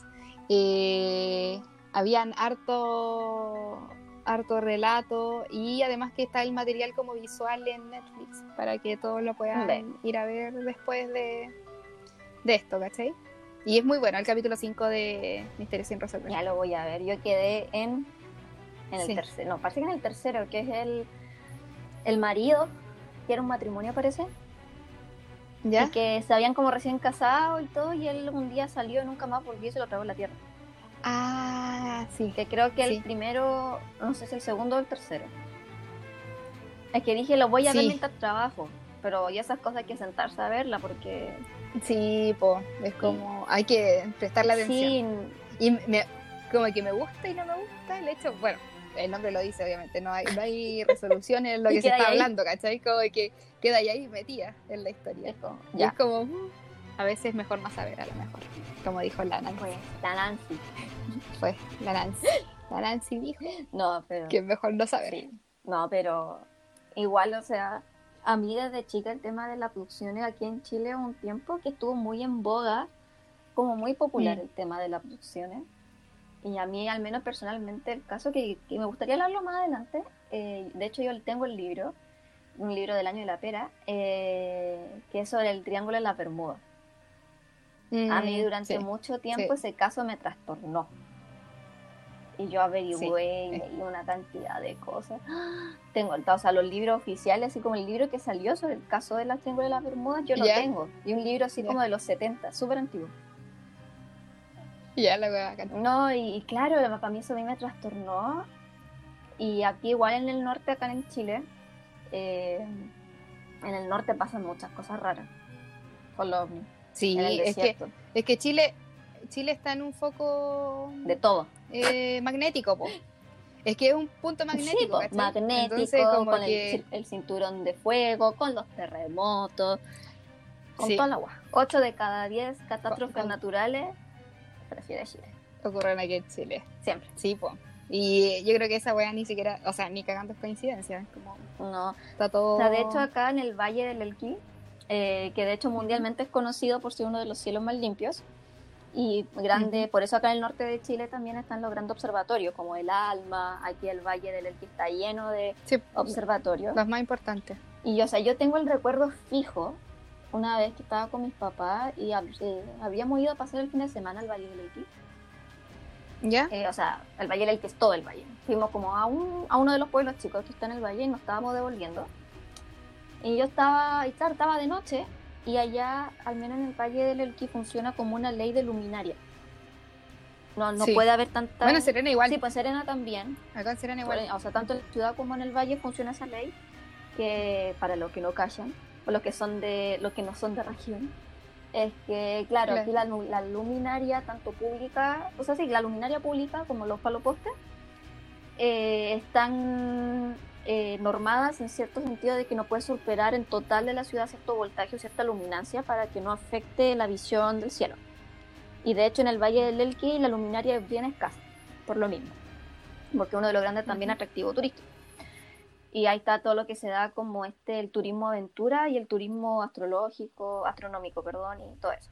Eh, habían harto, harto relato y además que está el material como visual en Netflix para que todos lo puedan ir a ver después de, de esto, ¿cachai? Y es muy bueno el capítulo 5 de Misterios sin resolver. Ya lo voy a ver. Yo quedé en, en el Sí. tercero. No, parece que en el tercero, que es el, el marido, que era un matrimonio, parece. ¿Ya? Y que se habían como recién casado y todo, y él un día salió y nunca más volvió y se lo tragó la tierra. Ah, sí. Que creo que Sí. el primero, no sé si el segundo o el tercero. Es que dije, lo voy a ver Sí. mientras trabajo. Pero ya esas cosas hay que sentarse a verla porque. Sí, po, es como, hay que prestarle atención. Sí, Y me, como que me gusta y no me gusta el hecho, bueno, el nombre lo dice obviamente, no hay, no hay *laughs* resolución en lo Y que se está ahí. hablando, ¿cachai? Como que queda ahí metida en la historia. es como, Y ya. es como, uh, a veces es mejor no saber, a lo mejor, como dijo la Nancy. Pues, la Nancy. Fue la Nancy. La Nancy dijo No, pero. que es mejor no saber. Sí. No, pero igual, o sea, a mí desde chica el tema de las producciones aquí en Chile un tiempo que estuvo muy en boga, como muy popular Mm. el tema de las producciones. Y a mí, al menos personalmente, el caso que, que me gustaría hablarlo más adelante, eh, de hecho yo tengo el libro, un libro del año de la pera, eh, que es sobre el Triángulo de las A mí Mm, durante sí. mucho tiempo ese caso me trastornó. Y yo averigüé y Sí. leí una cantidad de cosas. *gasps* Tengo, o sea, los libros oficiales, así como el libro que salió sobre el caso de la Triángulo de las Bermudas, yo lo tengo. Y un libro así como de los 70, súper antiguo. Ya la wea bacán. No, y, y claro, para mí eso a mí me trastornó. Y aquí igual en el norte, acá en Chile, eh, en el norte pasan muchas cosas raras. Con los ovnis, Sí, es que, es que Chile, Chile está en un foco De todo. eh, magnético, po. Es que es un punto magnético, magnético, Entonces, como con el que- cir- el, cinturón de fuego, con los terremotos, con Sí. toda la agua. 8 de cada 10 catástrofes Con- naturales prefiere Chile. ocurren aquí en Chile. Siempre. Sí, po. Y yo creo que esa wea ni siquiera, o sea, ni cagando es coincidencia, como No. está todo... O sea, de hecho, acá en el Valle del Elqui, eh, que de hecho mundialmente es conocido por ser uno de los cielos más limpios, y grande, Ujú. por eso acá en el norte de Chile también están los grandes observatorios, como el Alma, aquí el Valle del Elqui está lleno de Sí, observatorios. los más importantes. Y o sea, yo tengo el recuerdo fijo una vez que estaba con mis papás y eh, habíamos ido a pasar el fin de semana al Valle del Elqui. ¿Ya? Eh, o sea, el Valle del Elqui es todo el valle. Fuimos como a, un, a uno de los pueblos chicos que está en el valle y nos estábamos devolviendo. Y yo estaba, y claro, estaba de noche y allá, al menos en el Valle del Elqui, funciona como una ley de luminaria. No, no Sí. puede haber tanta... Bueno, en Serena igual. Sí, pues Serena también. Acá en Serena igual. o sea, tanto en la ciudad como en el valle funciona esa ley que para los que no callan o los que son de los que no son de región es que claro, Claro. aquí la luminaria tanto pública, o sea, sí, la luminaria pública como los palopostes eh, están eh, normadas en cierto sentido de que no puede superar en total de la ciudad cierto voltaje o cierta luminancia para que no afecte la visión del cielo. Y de hecho en el Valle del Elqui la luminaria es bien escasa, por lo mismo, porque uno de los grandes también atractivo turístico. Y ahí está todo lo que se da como este el turismo aventura y el turismo astrológico, astronómico, perdón, y todo eso.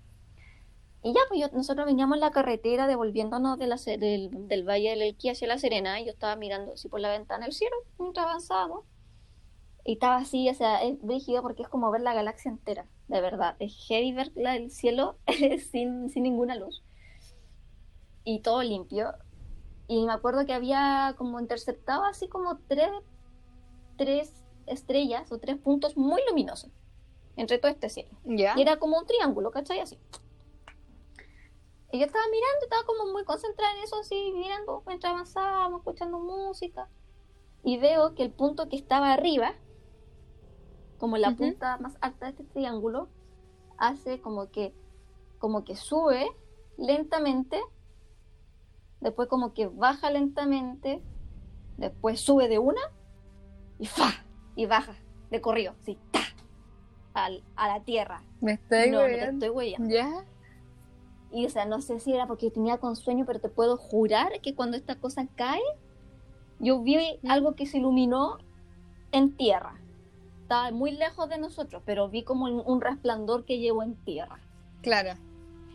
Y ya, pues yo- nosotros veníamos en la carretera devolviéndonos de la, del, del Valle del Elqui hacia La Serena y yo estaba mirando así por la ventana el cielo mientras avanzábamos. Y estaba así, o sea, es brígido porque es como ver la galaxia entera, de verdad. Es heavy ver el cielo *laughs* sin, sin ninguna luz. Y todo limpio. Y me acuerdo que había como interceptado así como tres, tres estrellas o tres puntos muy luminosos entre todo este cielo. Y era como un triángulo, ¿cachai? Así. Y yo estaba mirando, estaba como muy concentrada en eso, así, mirando mientras avanzábamos, escuchando música. Y veo que el punto que estaba arriba, como la punta más alta de este triángulo, hace como que, como que sube lentamente después como que baja lentamente, después sube de una y ¡fa! y baja de corrido, así, ¡ta! Al, a la tierra. Me estoy no, no te estoy. ¿Ya? Y o sea, no sé si era porque tenía con sueño, pero te puedo jurar que cuando esta cosa cae, yo vi algo que se iluminó en tierra. Estaba muy lejos de nosotros, pero vi como un resplandor que llevó en tierra. Claro.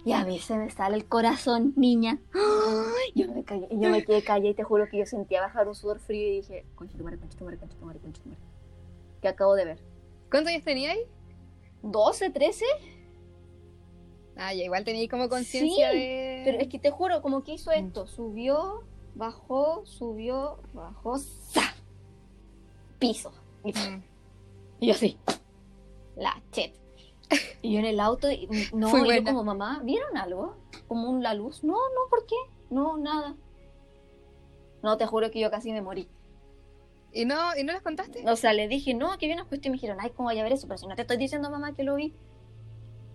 Y a mí se me sale el corazón, niña. ¡Ay! Yo me, callé, yo me quedé callada y te juro que yo sentía bajar un sudor frío y dije, conchetumare, conchetumare, conchetumare, conchetumare. ¿Qué acabo de ver? ¿Cuántos años tenía ahí? ¿12, 13? Ah, ya, igual teníais como conciencia Sí, de. Pero es que te juro, como que hizo esto. Subió, bajó, subió, bajó, ¡za! Piso. Y, Mm. *laughs* y yo así. La chet. Y yo en el auto, y, no, Fui y yo como mamá, ¿vieron algo? Como un- la luz. No, no, ¿por qué? No, nada. No, te juro que yo casi me morí. ¿Y no, ¿Y no les contaste? O sea, le dije, no, aquí viene una cuestión. Y me dijeron, ay, ¿cómo voy a ver eso? Pero si no te estoy diciendo, mamá, que lo vi.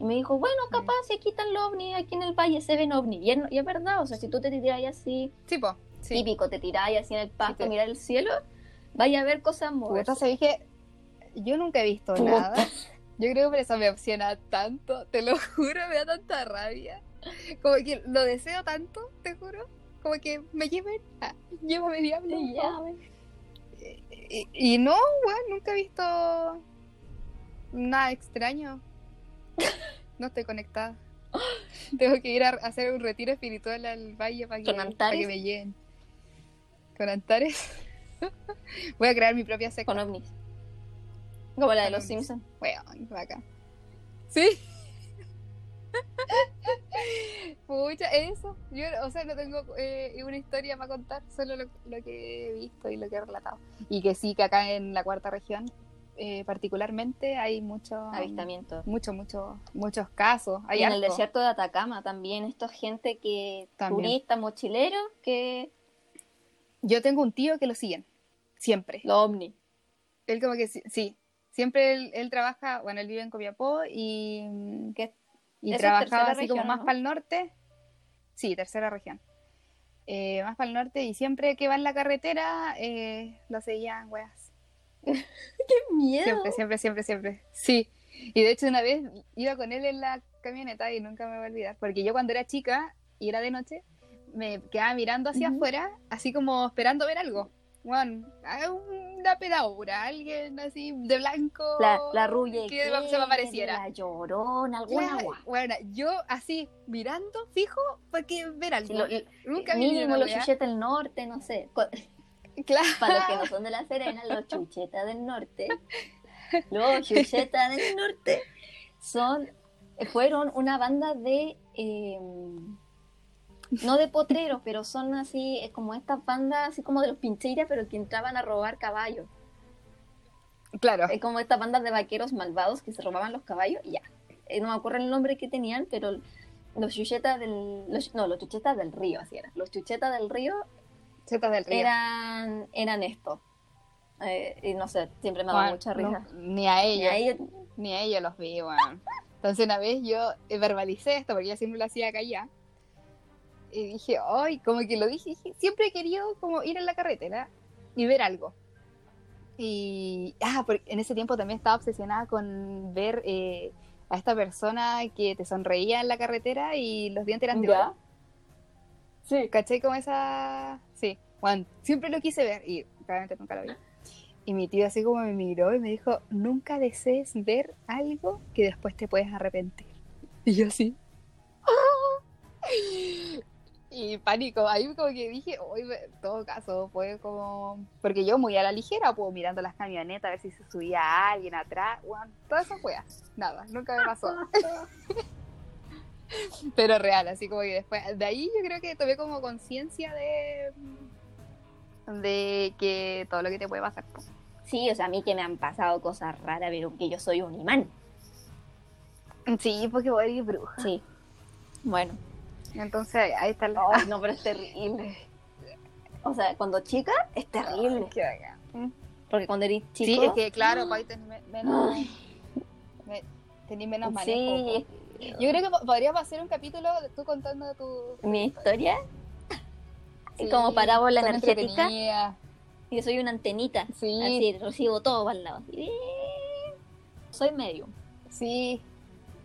Y me dijo, bueno, capaz, si aquí están los ovnis, aquí en el valle se ven ovnis. Y es, y es verdad, o sea, si tú te tiras así, Sí, po. Sí. típico, te tiráis así en el pasto, te- mirar el cielo, vaya a ver cosas se dije. Yo nunca he visto Puta. nada. Yo creo que por eso me opciona tanto, te lo *laughs* juro, me da tanta rabia. Como que lo deseo tanto, te juro. Como que me lleven, ah, llévame diablo. Sí, güey. Y, y no, weón, nunca he visto nada extraño. No estoy conectada. *gasps* Tengo que ir a hacer un retiro espiritual al valle para que, ¿Con para me lleguen. ¿Con Antares? *laughs* Voy a crear mi propia secta. Con ovnis. Como la de los. Simpsons. Weón, vaca. ¿Sí? *laughs* Pucha, eso. Yo, o sea, no tengo eh, una historia para contar, solo lo, lo que he visto y lo que he relatado. Y que sí, que acá en la cuarta región, eh, particularmente, hay mucho. Avistamiento. Mucho, mucho, muchos casos. Hay y en el desierto de Atacama también, esta gente que, También. turistas, mochileros, que Yo tengo un tío que lo siguen, siempre. los ovnis. Él como que sí, siempre él, él trabaja, bueno, él vive en Copiapó y, mm, Que y trabajaba así como más ¿no? para el norte. Sí, tercera región. Eh, más para el norte y siempre que va en la carretera eh, lo seguían, weas. *laughs* ¡Qué miedo! Siempre, siempre, siempre, siempre. Sí. Y de hecho una vez iba con él en la camioneta y nunca me voy a olvidar, porque yo cuando era chica y era de noche, me quedaba mirando hacia Ujú. afuera, así como esperando ver algo. Bueno, una pedadura, alguien así de blanco. La, la rubia que se me apareciera. La llorona, alguna agua. Bueno, yo así mirando fijo porque ver algo. Lo- lo- Nunca vi mínimo los wea. chuchetas del norte, no sé. *laughs* Claro. Para los que no son de La Serena, los chuchetas del norte. Los chuchetas del norte son, fueron una banda de, eh, no de potreros, pero son así, eh, como estas bandas, así como de los pincheiras, pero que entraban a robar caballos. Claro. Es como estas bandas de vaqueros malvados que se robaban los caballos ya. Eh, no me acuerdo el nombre que tenían, pero los chuchetas del, los- no, los chuchetas del río, así era. Los chuchetas del río Zetas del río. eran, eran esto. Eh, y no sé, siempre me ha dado Bueno, mucha no, risa. ni a ellos. ahí, Ni a ellos los vi, weón. Entonces una vez yo eh, verbalicé esto, porque yo siempre lo hacía acá allá. Y dije, ay, como que lo dije, dije, siempre he querido como ir en la carretera y ver algo. Y ah, porque en ese tiempo también estaba obsesionada con ver eh, a esta persona que te sonreía en la carretera y los dientes eran de oro. Sí. ¿Cachai? Como esa... Bueno, siempre lo quise ver y realmente nunca lo vi. Y mi tío así como me miró y me dijo, nunca desees ver algo que después te puedes arrepentir. Y yo así. ¡ah! Y pánico, ahí como que dije, hoy en todo caso fue como... Porque yo muy a la ligera, pues mirando las camionetas a ver si se subía alguien atrás, bueno, todas esas weas, nada, nunca me pasó. *laughs* Pero real, así como que después, de ahí yo creo que tomé como conciencia de... De que todo lo que te puede pasar. pues. Sí, o sea, a mí que me han pasado cosas raras, pero que yo soy un imán. Sí, porque voy a ir bruja. Sí. Bueno. Entonces ahí está la... Ay, *laughs* no, pero es terrible. O sea, cuando chica es terrible. Bacán. Porque cuando eres chico. Sí, es que claro, *gasps* ahí tenés me- menos, me- tenés menos manejo. sí. Yo creo que po- podríamos hacer un capítulo tú contando tu... mi historia. Sí, como parábola energética. Y yo soy una antenita. Sí. Así, recibo todo para el lado. Y- Soy medium. Sí,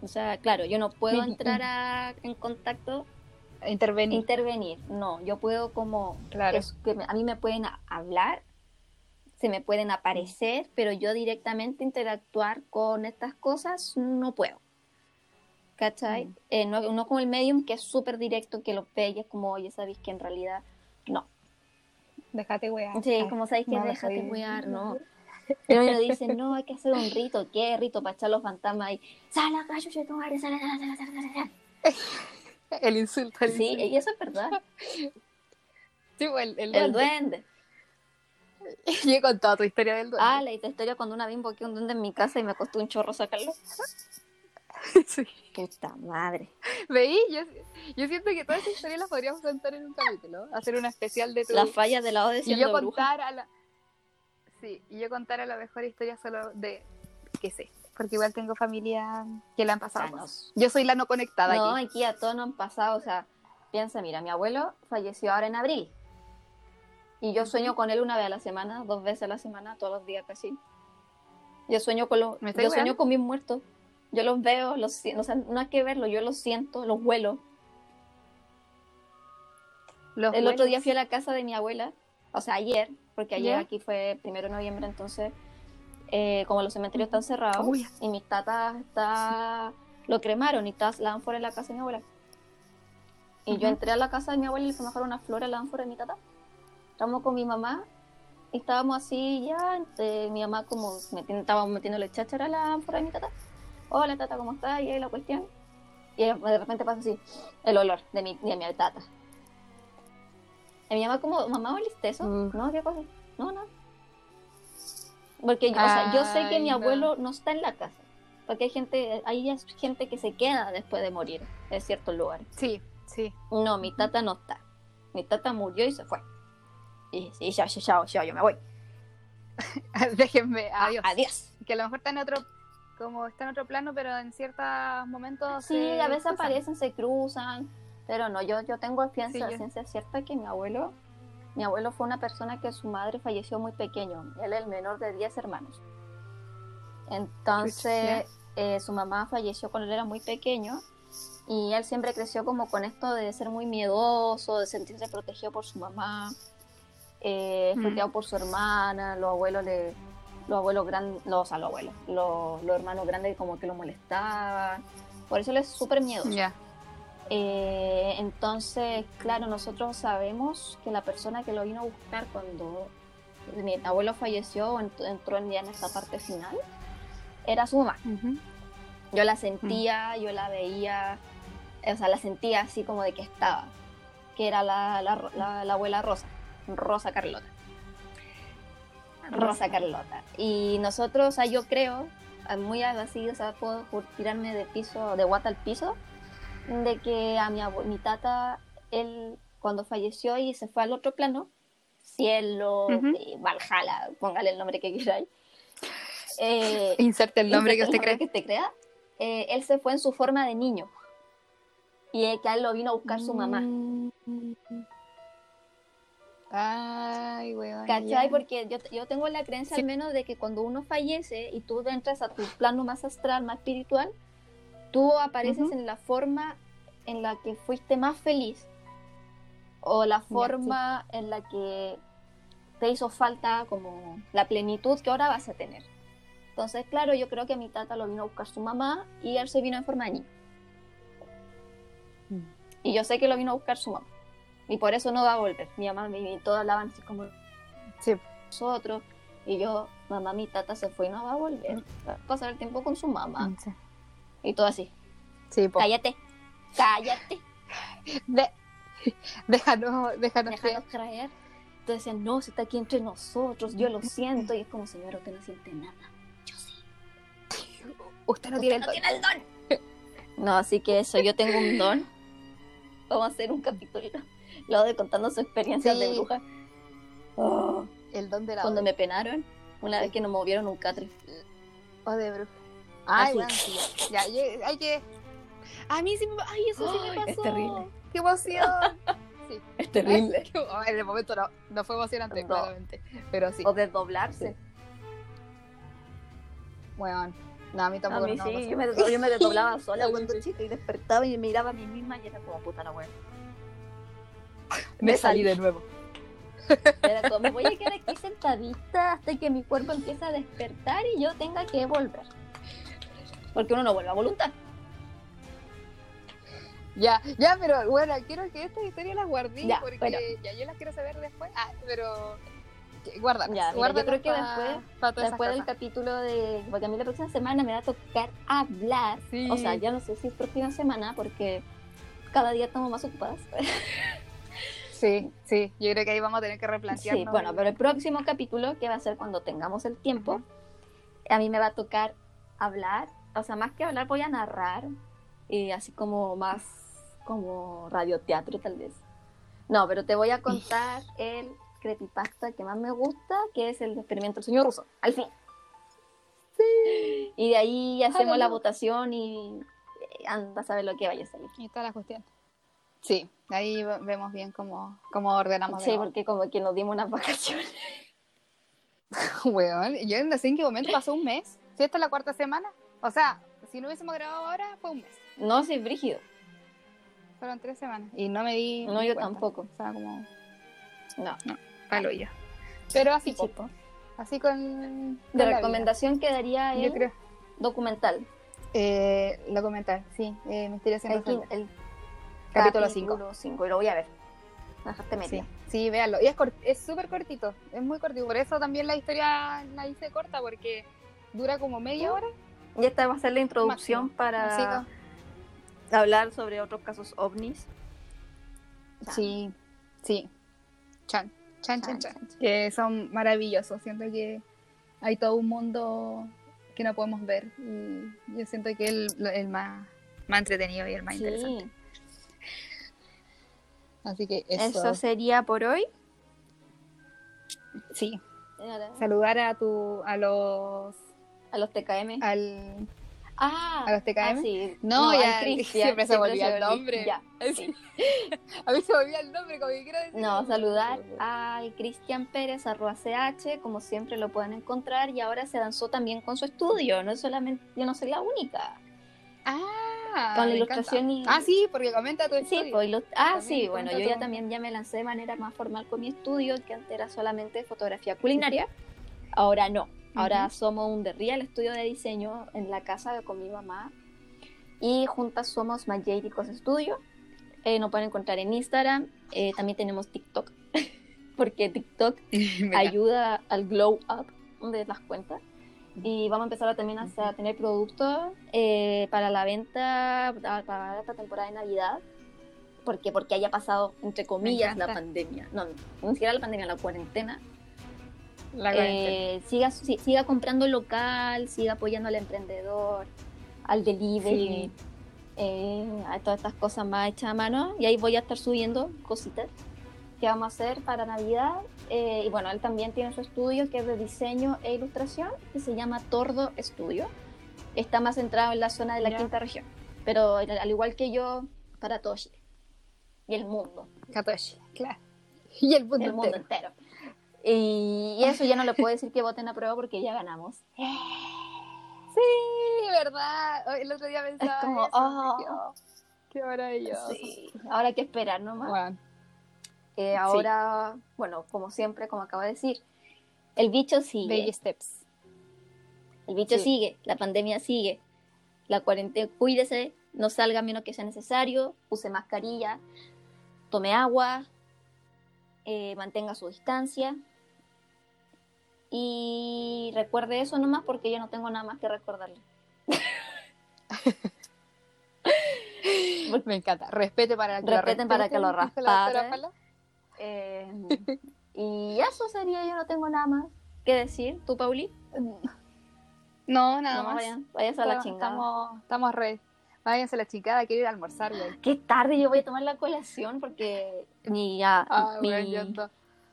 O sea, claro, yo no puedo entrar a- en contacto, intervenir. intervenir. No, yo puedo como... Claro. es que me- a mí me pueden hablar, se me pueden aparecer, pero yo directamente interactuar con estas cosas no puedo. ¿Cachai? Mm. Eh, no, no como el medium que es súper directo, que lo ve y es como, oye, sabéis que en realidad no. Déjate wear. Sí, Ay, como sabéis que déjate soy- wear, no. *laughs* Pero me dicen, no, hay que hacer un rito. ¿Qué rito para echar los fantasmas ahí? ¡Sal acá, chucha, tu madre, sal, sal, sal, sal, sal, sal". El insulto. el Sí, insulto. y eso es verdad. Sí, el, el El duende. duende. *laughs* Yo he contado tu historia del duende. Ah, la historia cuando una vez invoqué un duende en mi casa y me costó un chorro sacarlo. *laughs* sí. Puta madre. ¿Veí? Yo, yo siento que toda esa historia la podríamos contar en un capítulo. Hacer una especial de tu... Las fallas de la de y yo bruja. contar a la... Sí, y yo contar a la mejor historia solo de... que sé. Porque igual tengo familia que la han pasado. Ah, no. Yo soy la no conectada No, aquí. aquí a todos nos han pasado, o sea, piensa, mira, mi abuelo falleció ahora en abril. Y yo sueño con él una vez a la semana, dos veces a la semana, todos los días casi. Yo sueño con los, ¿Me yo sueño con mis muertos. Yo los veo, los siento, o sea, no hay que verlos, yo los siento, los huelo. Los El otro día fui a la casa de mi abuela, o sea, ayer, porque ayer aquí fue primero de noviembre, entonces, eh, como los cementerios están cerrados, y mis tatas está, lo cremaron y está la ánfora en la casa de mi abuela. Y yo entré a la casa de mi abuela y le fui a dejar una flor a la ánfora de mi tata. Estábamos con mi mamá y estábamos así ya, eh, mi mamá como metiendo, estábamos metiéndole cháchara a la ánfora de mi tata. Hola tata, ¿cómo estás? Y ahí la cuestión. Y de repente pasa así, el olor de mi, de mi tata. Y mi mamá como, mamá, ¿oliste eso? Mm. No, ¿qué cosa? No, no. Porque yo, o sea, yo sé que mi abuelo no está en la casa. Porque hay gente, hay gente que se queda después de morir en ciertos lugares. Sí, sí. No, mi tata no está. Mi tata murió y se fue. Y sí, ya, ya, ya, ya, yo me voy. *laughs* Déjenme, adiós. Adiós. Que a lo mejor está en otro, como está en otro plano, pero en ciertos momentos. Sí, se a veces cruzan. aparecen, se cruzan. Pero no, yo, yo tengo Sí, yo- ciencia cierta que mi abuelo, mi abuelo fue una persona que su madre falleció muy pequeño. Él es el menor de 10 hermanos. Entonces, eh, su mamá falleció cuando él era muy pequeño. Y él siempre creció como con esto de ser muy miedoso, de sentirse protegido por su mamá, eh, Mm. por su hermana, los abuelos le, los abuelos grandes, los, o sea, los abuelos, los, los hermanos grandes como que lo molestaban. Por eso él es súper miedoso. Ya. Eh, entonces, claro, nosotros sabemos que la persona que lo vino a buscar cuando mi abuelo falleció, ent- entró en- ya en esta parte final, era su mamá. Yo la sentía, yo la veía, o sea, la sentía así como de que estaba, que era la, la, ro- la- la abuela Rosa, Rosa Carlota. *laughs* Rosa Carlota. Y nosotros, o sea, yo creo, a- muy así, o sea, puedo tirarme de piso, de guata al piso, de que a mi, mi tata, él cuando falleció y se fue al otro plano, cielo, Ujú. eh, Valhalla, póngale el nombre que queráis. Eh, Inserte el nombre que usted el nombre que usted crea, eh, él se fue en su forma de niño. Y que a él lo vino a buscar su mamá. Mm. Ay, weón. ¿Cachai? ya. Porque yo, yo tengo la creencia Sí. al menos de que cuando uno fallece y tú entras a tu plano más astral, más espiritual, tú apareces en la forma en la que fuiste más feliz o la forma en la que te hizo falta como la plenitud que ahora vas a tener. Entonces, claro, yo creo que a mi tata lo vino a buscar su mamá y él se vino en forma de niño. Mm. Y yo sé que lo vino a buscar su mamá. Y por eso no va a volver. Mi mamá y todos hablaban así como Sí. nosotros. Y yo, mamá, mi tata se fue y no va a volver. Va a pasar el tiempo con su mamá. Sí. Y todo así. Sí, po. Cállate, cállate, De- Déjanos, déjanos déjanos creer. Entonces decían, no, si está aquí entre nosotros, yo lo siento. Y es como, señora, usted no siente nada. Yo sí. Usted no tiene no tiene el don. No, así que eso, yo tengo un don. Vamos a hacer un capítulo. Lo de contando su experiencia Sí. de bruja. Oh, El don de la cuando me penaron, una vez que nos movieron un catre. O de bruja. Ay, Así. bueno, sí, ya. Ya, hay que. A mí sí me. Ay, eso sí me Ay, pasó. es terrible. ¡Qué emoción! sí. *laughs* Es terrible. Oh, en el momento no, no fue emocionante, No. claramente. Pero sí, O desdoblarse. weón. No, a mí A tampoco mí no sí, me yo me, yo me desdoblaba *laughs* sola Sí, cuando sí. chica y despertaba y miraba a mí misma y era como puta la wea. Me me salí salí. de nuevo. Era como, me voy a quedar aquí sentadita hasta que mi cuerpo empiece a despertar y yo tenga que volver. Porque uno no vuelve a voluntad. Ya, ya, pero bueno, quiero que esta historia las guardé Ya, porque bueno. ya yo las quiero saber después. Ah, pero guárdalas. Ya, guárdalas creo que después- pa Después del capítulo de. Porque a mí la próxima semana me va a tocar hablar. Sí. O sea, ya no sé si es próxima semana porque cada día estamos más ocupadas. *laughs* Sí, sí, yo creo que ahí vamos a tener que replantearnos. Sí, bueno, pero el próximo capítulo, que va a ser cuando tengamos el tiempo, a mí me va a tocar hablar. O sea, más que hablar, voy a narrar. Y así como más como radioteatro, tal vez. No, pero te voy a contar el creepypasta que más me gusta, que es el experimento del sueño ruso. Al fin. Y de ahí hacemos la Aleluya. votación y eh, anda a saber lo que vaya a salir. Y toda la cuestión. Sí, ahí ve- vemos bien cómo, cómo ordenamos. de Sí, porque como que nos dimos unas vacaciones. *laughs* Weón, yo no sé en qué momento pasó un mes. Si esta es la cuarta semana. O sea, si no hubiésemos grabado ahora, fue un mes. No, sí, brígido. Fueron tres semanas. Y no me di. No, yo cuenta. tampoco. O sea, como No. palo yo. Pero así, Sí, así con. De la recomendación quedaría el Yo creo. documental. Eh, lo comentar, sí. Eh, Misterio sin El, el Capítulo 5. 5, y lo voy a ver. Dejaste Sí, media. sí, véanlo. Y es cort- es súper cortito, es muy cortito. Por eso también la historia la hice corta, porque dura como media hora. Y esta va a ser la introducción Máximo. para hablar sobre otros casos ovnis. sí, sí. Chan, chan, chan, Chan, chan. Que son maravillosos. Siento que hay todo un mundo que no podemos ver. Y yo siento que es el, el más, más entretenido y el más interesante. Sí, Así que eso. eso. sería por hoy. Sí. Saludar a tu, a los, A los TKM. al, Ah, ¿A los TKM? ah, sí. No, al ya, *laughs* siempre se me olvida el nombre. Ya, *laughs* Sí. sí. A mí se me olvida el nombre, como que quiero decir. No, saludar al Cristian Pérez, arroba CH, como siempre lo pueden encontrar, y ahora se lanzó también con su estudio, no es solamente, yo no soy la única. Ah, Con la ilustración encanta. y- Ah, sí, porque comenta tu Sí, historia. pues, ilust- ah, También sí, bueno, yo ya también ya me lancé de manera más formal con mi estudio, que antes era solamente fotografía culinaria, ahora no, ahora somos un The Real estudio de diseño en la casa con mi mamá, y juntas somos Magéricos Studio, eh, nos pueden encontrar en Instagram, eh, también tenemos TikTok, *laughs* porque TikTok *laughs* ayuda al glow up de las cuentas. Y vamos a empezar a también a, tener productos eh, para la venta para, esta temporada de Navidad. ¿Por qué? Porque haya pasado, entre comillas, la pandemia. No, ni siquiera la pandemia, la cuarentena. la cuarentena. Eh, siga, si- siga comprando local, siga apoyando al emprendedor, al delivery, Sí. eh, a todas estas cosas más hechas a mano. Y ahí voy a estar subiendo cositas que vamos a hacer para Navidad. Eh, y bueno, él también tiene su estudio que es de diseño e ilustración, que se llama Tordo Estudio. Está más centrado en la zona de la quinta región, pero al al igual que yo, para todo Chile y el mundo Katoshi, claro. *laughs* Y el mundo, el mundo entero. Y, y eso ya no le puedo decir que voten a prueba porque ya ganamos. *laughs* Sí, verdad. Hoy- El otro día pensaba. Es como, eso, oh, dije, oh, qué maravilloso. sí, ahora hay que esperar nomás. Bueno, Ahora, bueno, como siempre, como acabo de decir, el bicho sigue. baby steps. El bicho Sí. sigue, la pandemia sigue. La cuarentena, cuídese, no salga menos que sea necesario, use mascarilla, tome agua, eh, mantenga su distancia. Y recuerde eso nomás porque yo no tengo nada más que recordarle. *laughs* Me encanta. Respete para que Respeten para que lo respeten, Eh, y eso sería, yo no tengo nada más que decir. ¿Tú, Pauli? No, nada no, más. vayan, váyanse a la chingada. Estamos, estamos re. Váyanse a la chingada, quiero ir a almorzar, güey. Qué tarde yo voy a tomar la colación porque mi, ya, Ah, mi-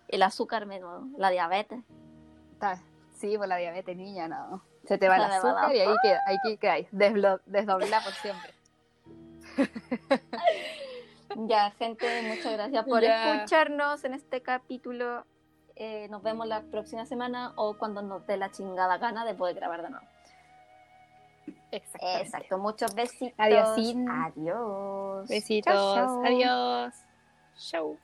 el azúcar me la diabetes. Está- Sí, por la diabetes, niña, no. Se te va el va la azúcar y ahí queda, ahí que quedáis. Desblo- desdobla por siempre. *laughs* Ya, gente, muchas gracias por Ya. escucharnos en este capítulo. Eh, nos vemos la próxima semana o cuando nos dé la chingada gana de poder grabar de nuevo. Exacto, muchos besitos. Adiosín. Adiós. Besitos. Adiós. Chau.